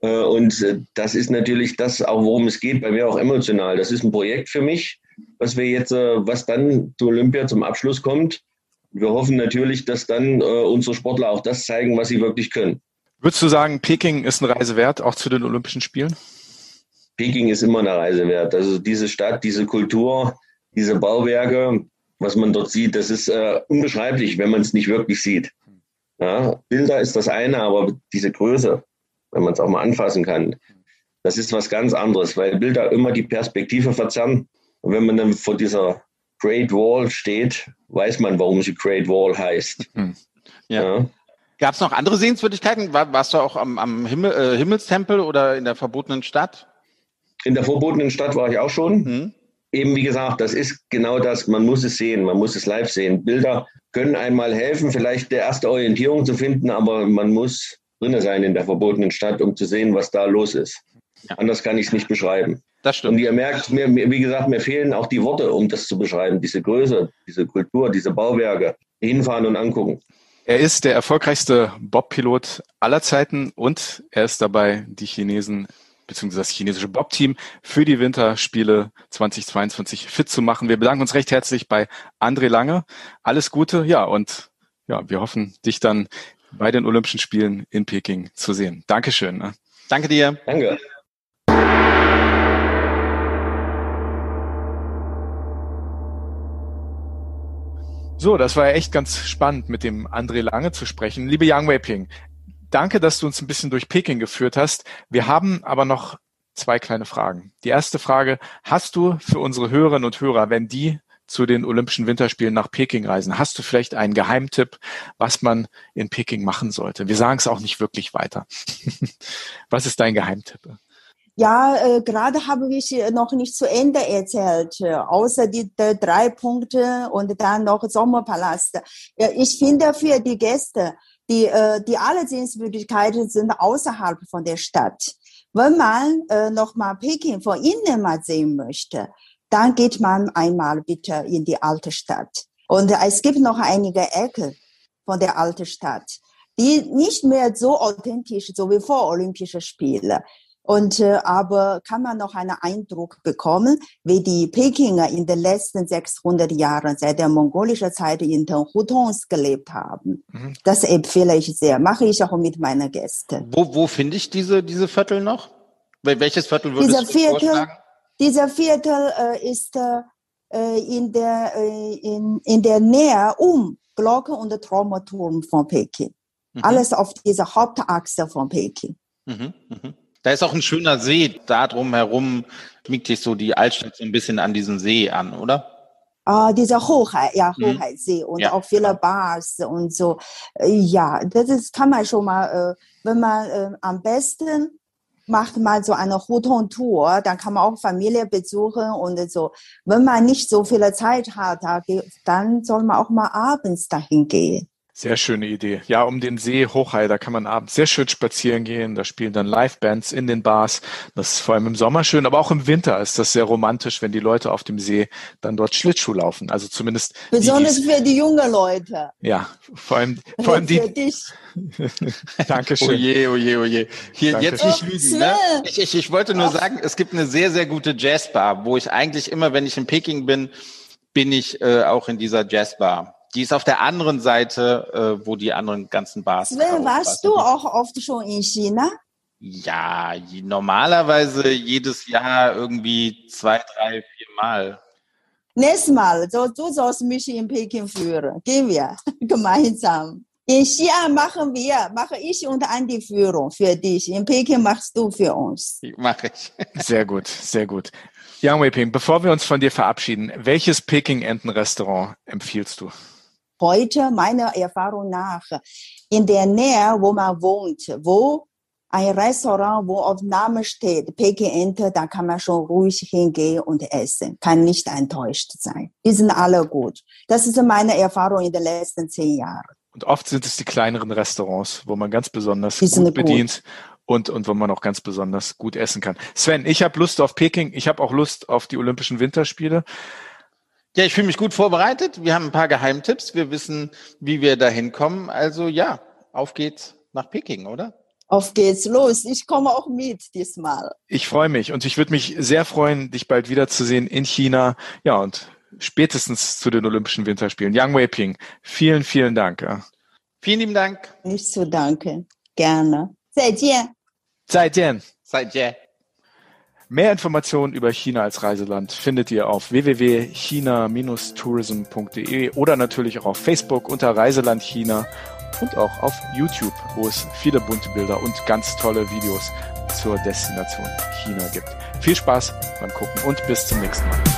Äh, und äh, das ist natürlich das, auch worum es geht, bei mir auch emotional. Das ist ein Projekt für mich, was wir jetzt, äh, was dann zu Olympia zum Abschluss kommt. Wir hoffen natürlich, dass dann unsere Sportler auch das zeigen, was sie wirklich können. Würdest du sagen, Peking ist eine Reise wert, auch zu den Olympischen Spielen? Peking ist immer eine Reise wert. Also diese Stadt, diese Kultur, diese Bauwerke, was man dort sieht, das ist äh, unbeschreiblich, wenn man es nicht wirklich sieht. Ja, Bilder ist das eine, aber diese Größe, wenn man es auch mal anfassen kann, das ist was ganz anderes, weil Bilder immer die Perspektive verzerren. Und wenn man dann vor dieser Great Wall steht, weiß man, warum sie Great Wall heißt. Hm. Ja. ja. Gab es noch andere Sehenswürdigkeiten? War, warst du auch am, am Himmel, äh, Himmelstempel oder in der verbotenen Stadt? In der verbotenen Stadt war ich auch schon. Hm. Eben wie gesagt, das ist genau das. Man muss es sehen, man muss es live sehen. Bilder können einmal helfen, vielleicht der erste Orientierung zu finden, aber man muss drinne sein in der verbotenen Stadt, um zu sehen, was da los ist. Ja. Anders kann ich es nicht beschreiben. Das stimmt. Und ihr merkt, mir, wie gesagt, mir fehlen auch die Worte, um das zu beschreiben. Diese Größe, diese Kultur, diese Bauwerke. Hinfahren und angucken. Er ist der erfolgreichste Bob-Pilot aller Zeiten und er ist dabei, die Chinesen beziehungsweise das chinesische Bob-Team für die Winterspiele 2022 fit zu machen. Wir bedanken uns recht herzlich bei André Lange. Alles Gute, ja, und ja, wir hoffen, dich dann bei den Olympischen Spielen in Peking zu sehen. Dankeschön. Ne? Danke dir. Danke. So, das war ja echt ganz spannend, mit dem André Lange zu sprechen. Liebe Yang Weiping, danke, dass du uns ein bisschen durch Peking geführt hast. Wir haben aber noch zwei kleine Fragen. Die erste Frage, hast du für unsere Hörerinnen und Hörer, wenn die zu den Olympischen Winterspielen nach Peking reisen, hast du vielleicht einen Geheimtipp, was man in Peking machen sollte? Wir sagen es auch nicht wirklich weiter. was ist dein Geheimtipp? Ja, äh, gerade habe ich noch nicht zu Ende erzählt, äh, außer die, die drei Punkte und dann noch Sommerpalast. Ja, ich finde für die Gäste, die, äh, die alle Sehenswürdigkeiten sind außerhalb von der Stadt. Wenn man äh, nochmal Peking von innen mal sehen möchte, dann geht man einmal bitte in die alte Stadt. Und es gibt noch einige Ecken von der alten Stadt, die nicht mehr so authentisch, so wie vor Olympische Spiele. Und äh, aber kann man noch einen Eindruck bekommen, wie die Pekinger in den letzten 600 Jahren seit der mongolischen Zeit in den Hutons gelebt haben. Mhm. Das empfehle ich sehr. Mache ich auch mit meinen Gästen. Wo, wo finde ich diese, diese Viertel noch? Welches Viertel würdest dieser du Viertel, vorschlagen? Dieser Viertel äh, ist äh, in, der, äh, in, in der Nähe um Glocke und Traumaturm von Peking. Mhm. Alles auf dieser Hauptachse von Peking. Mhm, mhm. Da ist auch ein schöner See. Da drumherum schmiegt sich so die Altstadt so ein bisschen an diesen See an, oder? Ah, dieser Hochhai, ja, mhm. Hochhaisee und ja. auch viele Bars und so. Äh, ja, das ist, kann man schon mal, äh, wenn man äh, am besten macht man so eine Huton-Tour, dann kann man auch Familie besuchen und so. Wenn man nicht so viel Zeit hat, dann soll man auch mal abends dahin gehen. Sehr schöne Idee. Ja, um den See Hochhai, da kann man abends sehr schön spazieren gehen. Da spielen dann Live-Bands in den Bars. Das ist vor allem im Sommer schön, aber auch im Winter ist das sehr romantisch, wenn die Leute auf dem See dann dort Schlittschuh laufen. Also zumindest. Besonders die, für die jungen Leute. Ja, vor allem, vor allem die. Für dich. Dankeschön. Oje, oje, oje. Hier, Danke. jetzt nicht lügen, ne? Ich, ich, ich wollte nur sagen, es gibt eine sehr, sehr gute Jazzbar, wo ich eigentlich immer, wenn ich in Peking bin, bin ich äh, auch in dieser Jazzbar. Die ist auf der anderen Seite, äh, wo die anderen ganzen Bars sind. Warst du auch oft schon in China? Ja, normalerweise jedes Jahr irgendwie zwei, drei, vier Mal. Nächstes Mal, so, du sollst mich in Peking führen. Gehen wir gemeinsam. In Xi'an machen wir, mache ich und Andi Führung für dich. In Peking machst du für uns. Mache ich. Sehr gut, sehr gut. Yang Weiping, bevor wir uns von dir verabschieden, welches Peking-Enten-Restaurant empfiehlst du? Heute meiner Erfahrung nach in der Nähe, wo man wohnt, wo ein Restaurant, wo auf Name steht, Peking Ente, da kann man schon ruhig hingehen und essen, kann nicht enttäuscht sein. Die sind alle gut. Das ist meine Erfahrung in den letzten zehn Jahren. Und oft sind es die kleineren Restaurants, wo man ganz besonders gut bedient und, und wo man auch ganz besonders gut essen kann. Sven, ich habe Lust auf Peking, ich habe auch Lust auf die Olympischen Winterspiele. Ja, ich fühle mich gut vorbereitet. Wir haben ein paar Geheimtipps. Wir wissen, wie wir da hinkommen. Also ja, auf geht's nach Peking, oder? Auf geht's los. Ich komme auch mit diesmal. Ich freue mich und ich würde mich sehr freuen, dich bald wiederzusehen in China. Ja, und spätestens zu den Olympischen Winterspielen. Yang Weiping, vielen, vielen Dank. Ja. Vielen lieben Dank. Nicht zu danken. Gerne. 再见。再见。再见。 Mehr Informationen über China als Reiseland findet ihr auf www.china-tourism.de oder natürlich auch auf Facebook unter Reiseland China und auch auf YouTube, wo es viele bunte Bilder und ganz tolle Videos zur Destination China gibt. Viel Spaß beim Gucken und bis zum nächsten Mal.